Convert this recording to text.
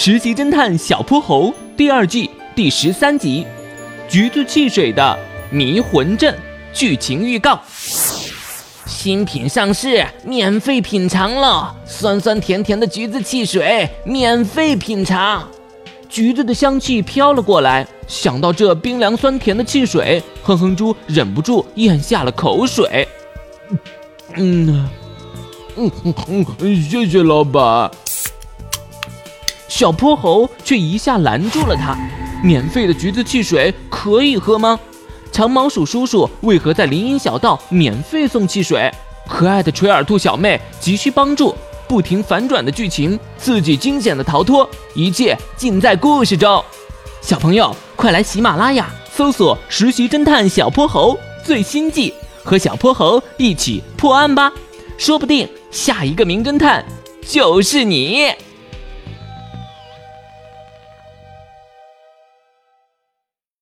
实习侦探小泼猴》第二季第十三集《橘子汽水的迷魂阵》剧情预告。新品上市，免费品尝了酸酸甜甜的橘子汽水，免费品尝。橘子的香气飘了过来，想到这冰凉酸甜的汽水，哼哼猪忍不住咽下了口水。嗯，嗯嗯嗯，谢谢老板。小泼猴却一下拦住了他：“免费的橘子汽水可以喝吗？长毛鼠叔叔为何在林荫小道免费送汽水？可爱的垂耳兔小妹急需帮助。”不停反转的剧情，自己惊险的逃脱，一切尽在故事中。小朋友，快来喜马拉雅搜索《实习侦探小泼猴》最新季，和小泼猴一起破案吧！说不定下一个名侦探就是你。